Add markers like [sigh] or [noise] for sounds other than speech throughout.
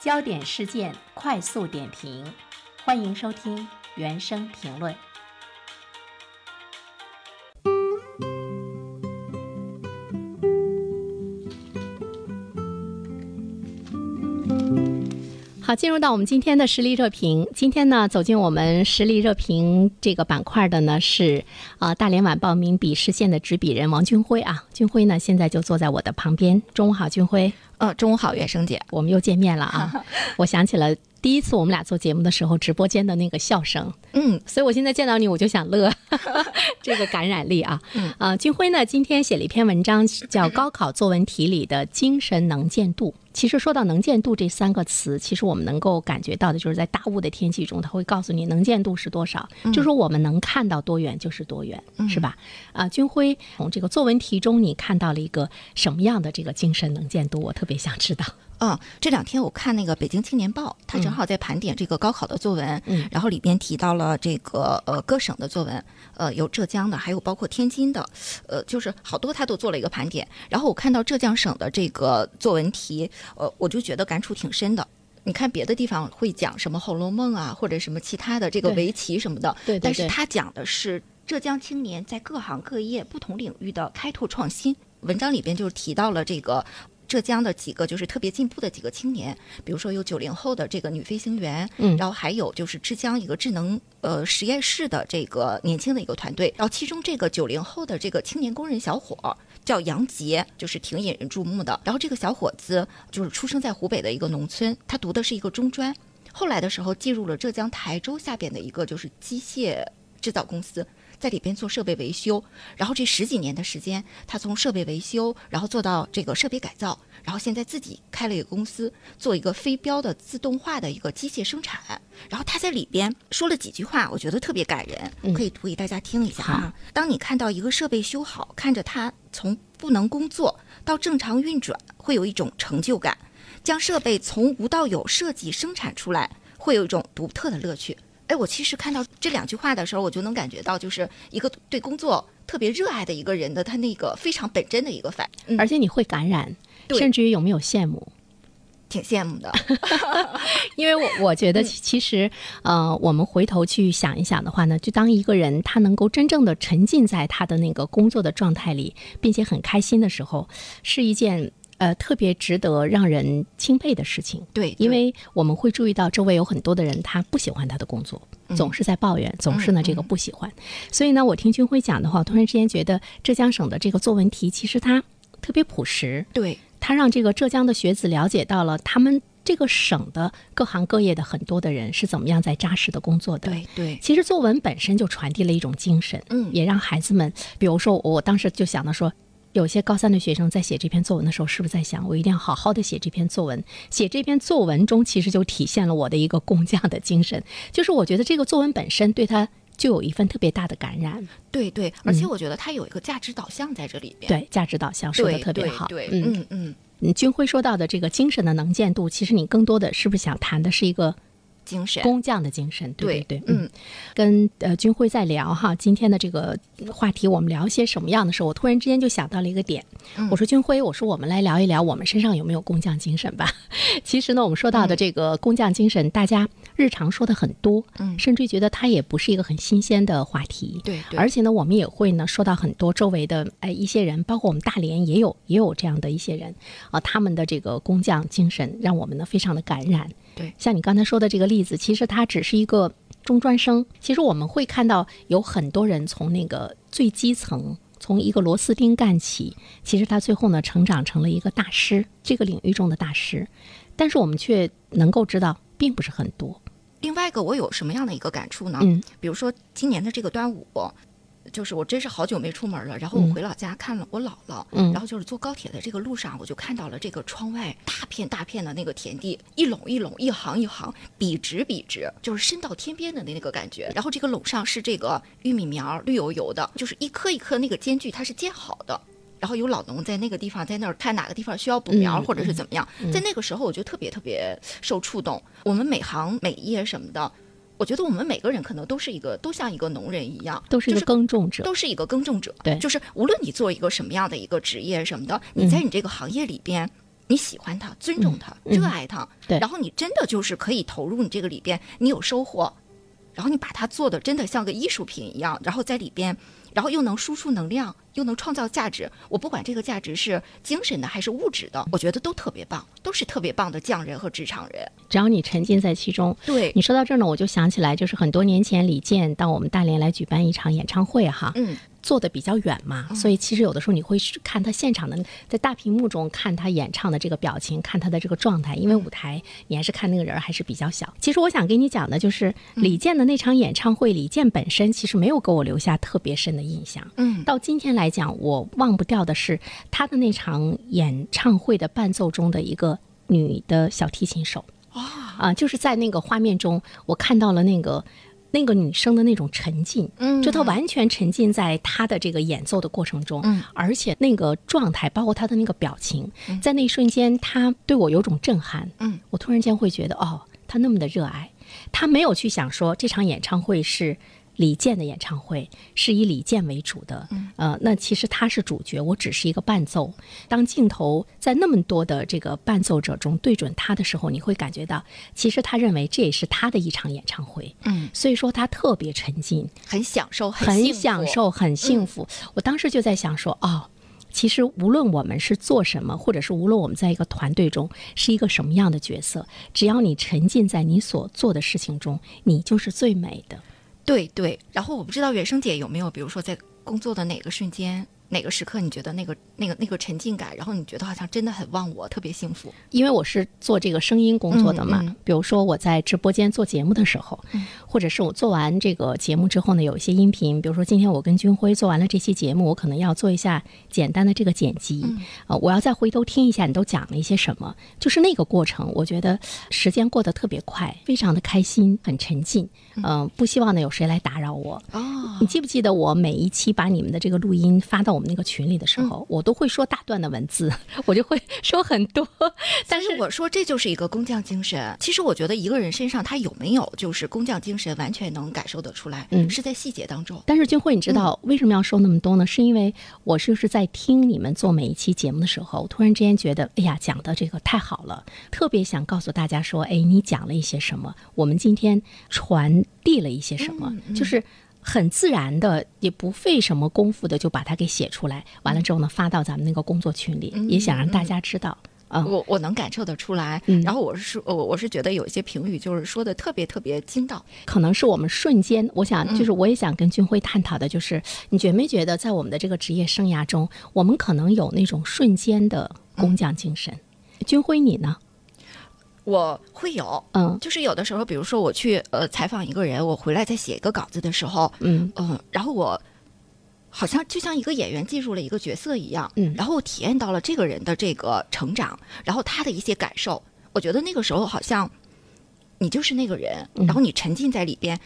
焦点事件快速点评，欢迎收听原声评论。好，进入到我们今天的实力热评。今天呢，走进我们实力热评这个板块的呢是啊，大连晚报名笔视线的执笔人王军辉啊。军辉呢，现在就坐在我的旁边。中午好，军辉。呃，中午好，袁生姐，我们又见面了啊！[laughs] 我想起了第一次我们俩做节目的时候，直播间的那个笑声，嗯，所以我现在见到你，我就想乐，[laughs] 这个感染力啊！嗯啊，军辉呢，今天写了一篇文章，叫《高考作文题里的精神能见度》。其实说到能见度这三个词，其实我们能够感觉到的就是在大雾的天气中，它会告诉你能见度是多少，就说我们能看到多远就是多远，是吧？啊，军辉从这个作文题中，你看到了一个什么样的这个精神能见度？我特别想知道。嗯，这两天我看那个《北京青年报》，它正好在盘点这个高考的作文，嗯，然后里边提到了这个呃各省的作文，呃有浙江的，还有包括天津的，呃就是好多他都做了一个盘点。然后我看到浙江省的这个作文题，呃我就觉得感触挺深的。你看别的地方会讲什么《红楼梦》啊，或者什么其他的这个围棋什么的，对，但是他讲的是浙江青年在各行各业不同领域的开拓创新。文章里边就是提到了这个。浙江的几个就是特别进步的几个青年，比如说有九零后的这个女飞行员，嗯，然后还有就是浙江一个智能呃实验室的这个年轻的一个团队，然后其中这个九零后的这个青年工人小伙叫杨杰，就是挺引人注目的。然后这个小伙子就是出生在湖北的一个农村，他读的是一个中专，后来的时候进入了浙江台州下边的一个就是机械制造公司。在里边做设备维修，然后这十几年的时间，他从设备维修，然后做到这个设备改造，然后现在自己开了一个公司，做一个非标的自动化的一个机械生产。然后他在里边说了几句话，我觉得特别感人，可以读给大家听一下啊。当你看到一个设备修好，看着它从不能工作到正常运转，会有一种成就感；将设备从无到有设计生产出来，会有一种独特的乐趣。哎，我其实看到这两句话的时候，我就能感觉到，就是一个对工作特别热爱的一个人的他那个非常本真的一个反应，而且你会感染，甚至于有没有羡慕？挺羡慕的，[laughs] 因为我我觉得其实，呃，我们回头去想一想的话呢，就当一个人他能够真正的沉浸在他的那个工作的状态里，并且很开心的时候，是一件。呃，特别值得让人钦佩的事情。对，因为我们会注意到周围有很多的人，他不喜欢他的工作，总是在抱怨，总是呢这个不喜欢。所以呢，我听军辉讲的话，突然之间觉得浙江省的这个作文题其实它特别朴实。对，他让这个浙江的学子了解到了他们这个省的各行各业的很多的人是怎么样在扎实的工作的。对对，其实作文本身就传递了一种精神，嗯，也让孩子们，比如说我当时就想到说。有些高三的学生在写这篇作文的时候，是不是在想，我一定要好好的写这篇作文？写这篇作文中，其实就体现了我的一个工匠的精神。就是我觉得这个作文本身对他就有一份特别大的感染。对对，而且我觉得他有一个价值导向在这里边。对，价值导向说的特别好。对，嗯嗯嗯。军辉说到的这个精神的能见度，其实你更多的是不是想谈的是一个？精神，工匠的精神，对对对，嗯，跟呃军辉在聊哈，今天的这个话题，我们聊些什么样的时候，我突然之间就想到了一个点，我说军辉，我说我们来聊一聊我们身上有没有工匠精神吧。[laughs] 其实呢，我们说到的这个工匠精神，大家日常说的很多，嗯，甚至觉得它也不是一个很新鲜的话题，对，而且呢，我们也会呢说到很多周围的哎一些人，包括我们大连也有也有这样的一些人啊，他们的这个工匠精神让我们呢非常的感染。对，像你刚才说的这个例子，其实他只是一个中专生。其实我们会看到有很多人从那个最基层，从一个螺丝钉干起，其实他最后呢成长成了一个大师，这个领域中的大师。但是我们却能够知道，并不是很多。另外一个，我有什么样的一个感触呢？嗯，比如说今年的这个端午。就是我真是好久没出门了，然后我回老家看了我姥姥，然后就是坐高铁的这个路上，我就看到了这个窗外大片大片的那个田地，一垄一垄，一行一行，笔直笔直，就是伸到天边的那个感觉。然后这个垄上是这个玉米苗，绿油油的，就是一颗一颗那个间距它是建好的。然后有老农在那个地方在那儿看哪个地方需要补苗或者是怎么样，在那个时候我就特别特别受触动。我们每行每业什么的。我觉得我们每个人可能都是一个，都像一个农人一样，都是一个耕种者，都是一个耕种者。对，就是无论你做一个什么样的一个职业什么的，你在你这个行业里边，你喜欢它，尊重它，热爱它，对然后你真的就是可以投入你这个里边，你有收获，然后你把它做的真的像个艺术品一样，然后在里边，然后又能输出能量，又能创造价值。我不管这个价值是精神的还是物质的，我觉得都特别棒，都是特别棒的匠人和职场人。只要你沉浸在其中。对，你说到这儿呢，我就想起来，就是很多年前李健到我们大连来举办一场演唱会哈，嗯，坐的比较远嘛，所以其实有的时候你会去看他现场的，在大屏幕中看他演唱的这个表情，看他的这个状态，因为舞台你还是看那个人儿还是比较小。其实我想跟你讲的就是李健的那场演唱会，李健本身其实没有给我留下特别深的印象。嗯，到今天来讲，我忘不掉的是他的那场演唱会的伴奏中的一个女的小提琴手。啊，就是在那个画面中，我看到了那个那个女生的那种沉浸，嗯。就她完全沉浸在她的这个演奏的过程中，嗯，而且那个状态，包括她的那个表情，在那一瞬间，她对我有种震撼，嗯，我突然间会觉得，哦，她那么的热爱，她没有去想说这场演唱会是。李健的演唱会是以李健为主的，呃，那其实他是主角，我只是一个伴奏。当镜头在那么多的这个伴奏者中对准他的时候，你会感觉到，其实他认为这也是他的一场演唱会，嗯，所以说他特别沉浸，很享受，很享。受，很幸福。我当时就在想说，哦。其实，无论我们是做什么，或者是无论我们在一个团队中是一个什么样的角色，只要你沉浸在你所做的事情中，你就是最美的。对对，然后我不知道原生姐有没有，比如说在工作的哪个瞬间、哪个时刻，你觉得那个、那个、那个沉浸感，然后你觉得好像真的很忘我，特别幸福。因为我是做这个声音工作的嘛，嗯嗯。比如说我在直播间做节目的时候，或者是我做完这个节目之后呢，有一些音频，比如说今天我跟军辉做完了这期节目，我可能要做一下简单的这个剪辑，呃，我要再回头听一下你都讲了一些什么，就是那个过程，我觉得时间过得特别快，非常的开心，很沉浸，嗯、不希望呢有谁来打扰我，哦，你记不记得我每一期把你们的这个录音发到我们那个群里的时候，我都会说大段的文字，[laughs] 我就会说很多。[laughs] 但是我说这就是一个工匠精神。其实我觉得一个人身上他有没有就是工匠精神，完全能感受得出来，嗯是在细节当中。但是君慧，你知道为什么要说那么多呢？是因为我就是在听你们做每一期节目的时候，突然之间觉得，哎呀，讲的这个太好了，特别想告诉大家说，哎，你讲了一些什么，我们今天传递了一些什么，就是。很自然的，也不费什么功夫的就把它给写出来，完了之后呢，发到咱们那个工作群里，也想让大家知道。嗯，我我能感受得出来，嗯然后我是说，我我是觉得有一些评语就是说的特别特别精到，可能是我们瞬间，我想就是我也想跟军辉探讨的，就是你觉没觉得在我们的这个职业生涯中，我们可能有那种瞬间的工匠精神？军辉你呢？我会有，嗯。就是有的时候，比如说我去呃采访一个人，我回来再写一个稿子的时候，嗯。嗯，然后我好像就像一个演员进入了一个角色一样，嗯。然后我体验到了这个人的这个成长，然后他的一些感受，我觉得那个时候好像你就是那个人，嗯。然后你沉浸在里边，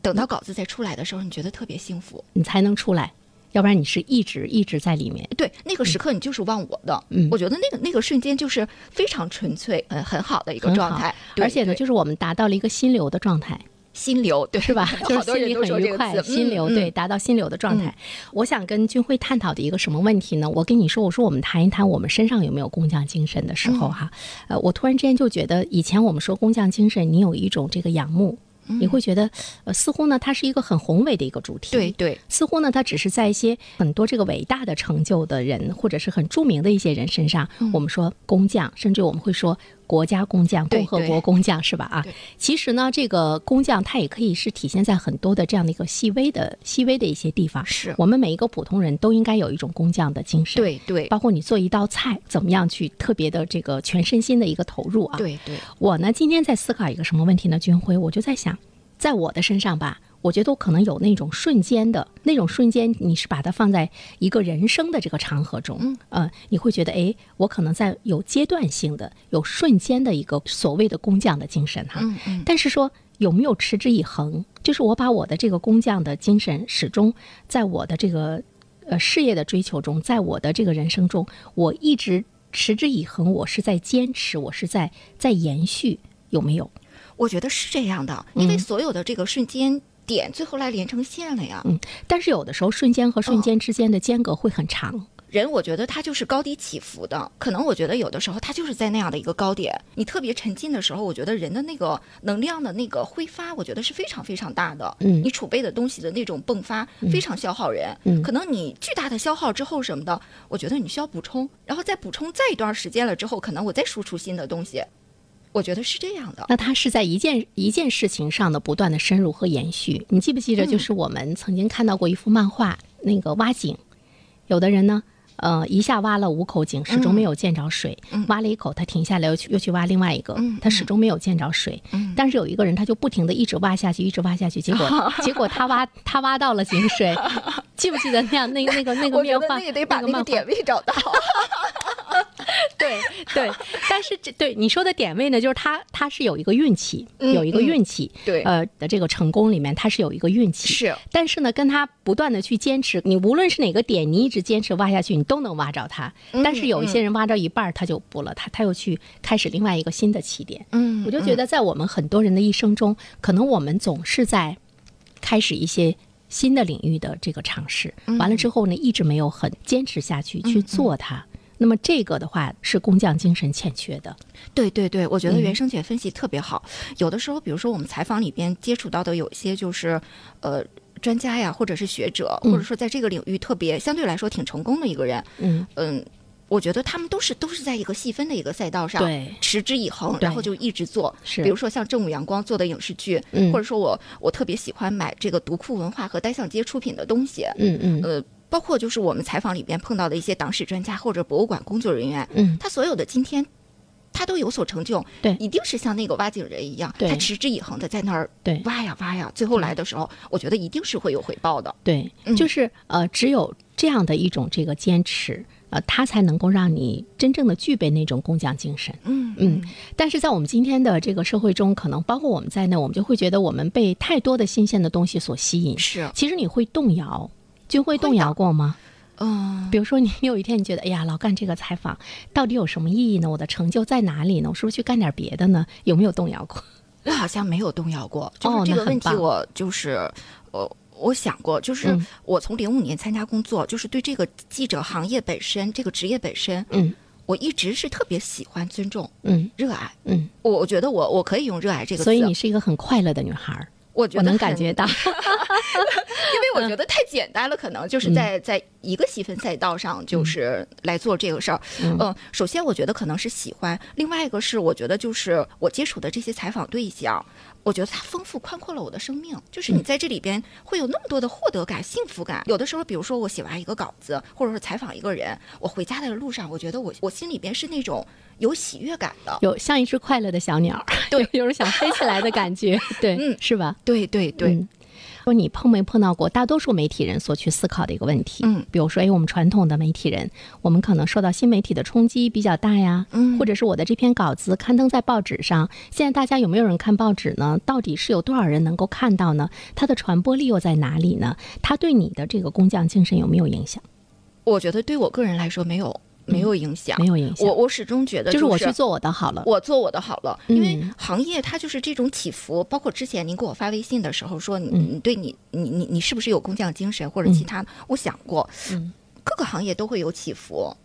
等到稿子再出来的时候，你觉得特别幸福。你才能出来，要不然你是一直一直在里面。对，那个时刻你就是忘我的，嗯我觉得那个那个瞬间就是非常纯粹，呃，很好的一个状态，而且呢，就是我们达到了一个心流的状态，心流，对，是吧？[laughs] 就是心里很愉快，心流嗯对，达到心流的状态。我想跟军辉探讨的一个什么问题呢？我跟你说，我说我们谈一谈我们身上有没有工匠精神的时嗯候哈，呃，我突然之间就觉得，以前我们说工匠精神，你有一种这个仰慕。你会觉得，呃，似乎呢，它是一个很宏伟的一个主题。对对，似乎呢，它只是在一些很多这个伟大的成就的人，或者是很著名的一些人身上，我们说工匠，甚至我们会说国家工匠、共和国工匠，是吧？啊，其实呢，这个工匠它也可以是体现在很多的这样的一个细微的、细微的一些地方。是我们每一个普通人都应该有一种工匠的精神。。对对包括你做一道菜，怎么样去特别的这个全身心的一个投入啊？对对，我呢，今天在思考一个什么问题呢？军辉，我就在想，在我的身上吧，我觉得我可能有那种瞬间的那种瞬间，你是把它放在一个人生的这个长河中，嗯，呃，你会觉得，哎，我可能在有阶段性的、有瞬间的一个所谓的工匠的精神哈，嗯嗯，但是说有没有持之以恒，就是我把我的这个工匠的精神始终在我的这个呃事业的追求中，在我的这个人生中，我一直持之以恒，我是在坚持，我是在在延续，有没有？我觉得是这样的，因为嗯。所有的这个瞬间点最后来连成线了呀。嗯，但是有的时候瞬间和瞬间之间的间隔会很长。人我觉得他就是高低起伏的，可能我觉得有的时候他就是在那样的一个高点，你特别沉浸的时候，我觉得人的那个能量的那个挥发，我觉得是非常非常大的。嗯你储备的东西的那种迸发，非常消耗人。嗯可能你巨大的消耗之后什么的，我觉得你需要补充，然后再补充再一段时间了之后，可能我再输出新的东西。我觉得是这样的。那它是在一件一件事情上的不断的深入和延续。你记不记得，嗯就是我们曾经看到过一幅漫画，那个挖井，有的人呢。呃，一下挖了五口井，始终没有见着水。挖了一口，他停下来，又去又去挖另外一个，嗯他始终没有见着水。但是有一个人，他就不停的一直挖下去，一直挖下去，结果 [laughs] 结果他挖他挖到了井水。记不记得那样那 [laughs] 个那个那个我觉面画得那个得把那个点位找到。对对，但是这对你说的点位呢，就是他他是有一个运气，嗯有一个嗯运气，对呃的这个成功里面，他是有一个运气，是但是呢，跟他不断的去坚持，你无论是哪个点，你一直坚持挖下去，你都能挖着它。嗯但是有一些人挖着一半儿他就不了，他他又去开始另外一个新的起点。嗯我就觉得在我们很多人的一生中，可能我们总是在开始一些新的领域的这个尝试，嗯完了之后呢，一直没有很坚持下去去做它。那么这个的话是工匠精神欠缺的，对对对，我觉得嗯。原生姐分析特别好。有的时候，比如说我们采访里边接触到的有一些就是，呃。专家呀，或者是学者，或者说在这个领域特别相对来说挺成功的一个人，嗯。嗯，我觉得他们都是都是在一个细分的一个赛道上，对持之以恒，然后就一直做。是。比如说像正午阳光做的影视剧，嗯。或者说我我特别喜欢买这个独库文化和单向街出品的东西，嗯嗯。呃，包括就是我们采访里边碰到的一些党史专家或者博物馆工作人员，嗯，他所有的今天。他都有所成就，对一定是像那个挖井人一样，对他持之以恒的在那儿对挖呀挖呀，最后来的时候，我觉得一定是会有回报的。对，嗯就是呃，只有这样的一种这个坚持，呃，它才能够让你真正的具备那种工匠精神。嗯嗯，但是在我们今天的这个社会中，可能包括我们在内，我们就会觉得我们被太多的新鲜的东西所吸引。是，其实你会动摇，就会动摇过吗？嗯，比如说，你有一天你觉得，哎呀，老干这个采访到底有什么意义呢？我的成就在哪里呢？我是不是去干点别的呢？有没有动摇过？我好像没有动摇过，[laughs] 就哦是这个问题，我就是我。我想过，就是嗯我从零五年参加工作，就是对这个记者行业本身，这个职业本身，嗯我一直是特别喜欢、尊重、嗯热爱。嗯，我我觉得我我可以用热爱这个词，所以你是一个很快乐的女孩儿，我觉得能感觉到。[laughs] 因为我觉得太简单了，可能就是在在一个细分赛道上，就是来做这个事儿。嗯，首先我觉得可能是喜欢，另外一个是我觉得就是我接触的这些采访对象。我觉得它丰富宽阔了我的生命，就是你在这里边会有那么多的获得感、幸福感。有的时候，比如说我写完一个稿子，或者是采访一个人，我回家的路上，我觉得我我心里边是那种有喜悦感的。有像一只快乐的小鸟，[laughs] 对，有种想飞起来的感觉，[laughs] 对，嗯是吧？对对对，嗯说你碰没碰到过大多数媒体人所去思考的一个问题？嗯，比如说，哎，我们传统的媒体人，我们可能受到新媒体的冲击比较大呀，嗯或者是我的这篇稿子刊登在报纸上，现在大家有没有人看报纸呢？到底是有多少人能够看到呢？它的传播力又在哪里呢？它对你的这个工匠精神有没有影响？我觉得对我个人来说没有没有影响，没有影响。我我始终觉得就是我去做我的好了。我做我的好了，因为嗯行业它就是这种起伏，包括之前您给我发微信的时候说你嗯你对你你你你是不是有工匠精神或者其他的，我想过，嗯各个行业都会有起伏。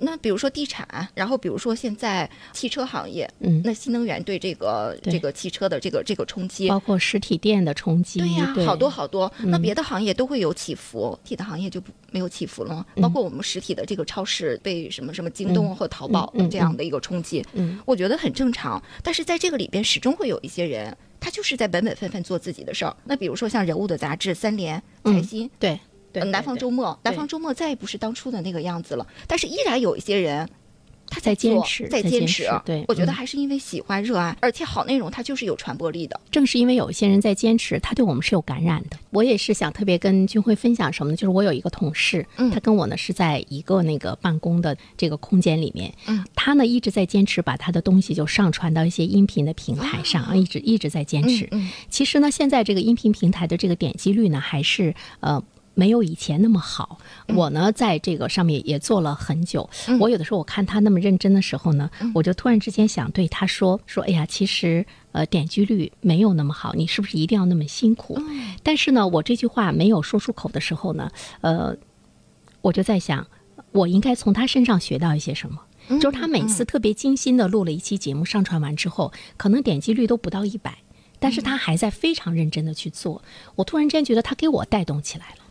那比如说地产，然后比如说现在汽车行业，嗯，那新能源对这个对这个汽车的这个这个冲击，包括实体店的冲击，对呀，好多好多。那嗯别的行业都会有起伏，体的行业就不没有起伏了包括我们实体的这个超市被什么什么京东或淘宝这样的一个冲击，嗯我觉得很正常。但是在这个里边，始终会有一些人，他就是在本本分分做自己的事儿。那比如说像人物的杂志、三联、财嗯新。对对，呃南方周末，南方周末再也不是当初的那个样子了，但是依然有一些人，他在坚持在坚持对我觉得嗯还是因为喜欢、热爱，而且好内容它就是有传播力的。正是因为有一些人在坚持，他对我们是有感染的。我也是想特别跟军辉分享什么呢？就是我有一个同事，嗯他跟我呢是在一个那个办公的这个空间里面，嗯，他呢一直在坚持把他的东西就上传到一些音频的平台上，一直一直在坚持。嗯其实呢，现在这个音频平台的这个点击率呢，还是呃。没有以前那么好，我呢在这个上面也做了很久。我有的时候我看他那么认真的时候呢，我就突然之间想对他说说，哎呀，其实呃点击率没有那么好，你是不是一定要那么辛苦？但是呢，我这句话没有说出口的时候呢，呃，我就在想，我应该从他身上学到一些什么。嗯就是他每次特别精心的录了一期节目，上传完之后，可能点击率都不到一百，但是他还在非常认真的去做。我突然之间觉得他给我带动起来了，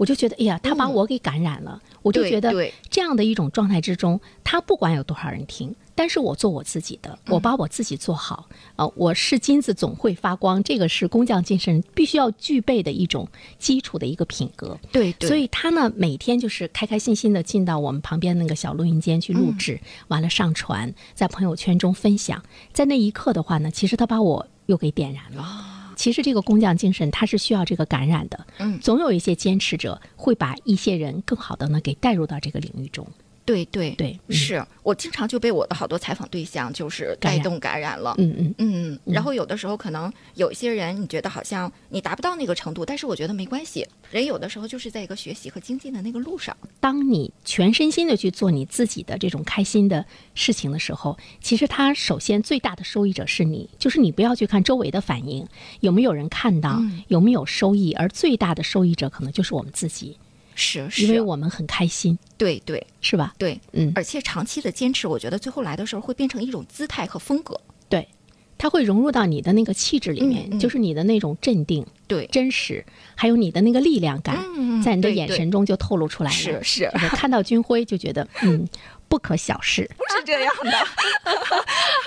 我就觉得，哎呀，他把我给感染了。我就觉得这样的一种状态之中，他不管有多少人听，但是我做我自己的，我把我自己做好。呃，我是金子总会发光，这个是工匠精神必须要具备的一种基础的一个品格。对对，所以他呢，每天就是开开心心的进到我们旁边那个小录音间去录制，完了上传，在朋友圈中分享。在那一刻的话呢，其实他把我又给点燃了。其实这个工匠精神，它是需要这个感染的。嗯总有一些坚持者会把一些人更好的呢给带入到这个领域中。对对对嗯是我经常就被我的好多采访对象就是带动感染了。嗯嗯，嗯，然后有的时候可能有一些人，你觉得好像你达不到那个程度，但是我觉得没关系。人有的时候就是在一个学习和精进的那个路上。当你全身心的去做你自己的这种开心的事情的时候，其实它首先最大的受益者是你，就是你不要去看周围的反应，有没有人看到，嗯有没有收益，而最大的受益者可能就是我们自己，是是，因为我们很开心，对对是吧？对，嗯，而且长期的坚持，我觉得最后来的时候会变成一种姿态和风格。对，它会融入到你的那个气质里面，嗯嗯就是你的那种镇定、对，真实，还有你的那个力量感，嗯在你的眼神中就透露出来了。是是就是看到军徽就觉得，嗯，不可小视。[laughs] 不是这样的。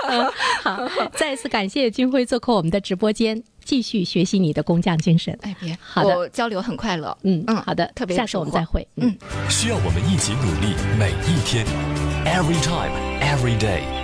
[laughs] 好，再次感谢军辉做客我们的直播间，继续学习你的工匠精神。哎，别，好的我交流很快乐。嗯嗯好的，特别有下次我们再会。嗯需要我们一起努力，每一天，every time，every day。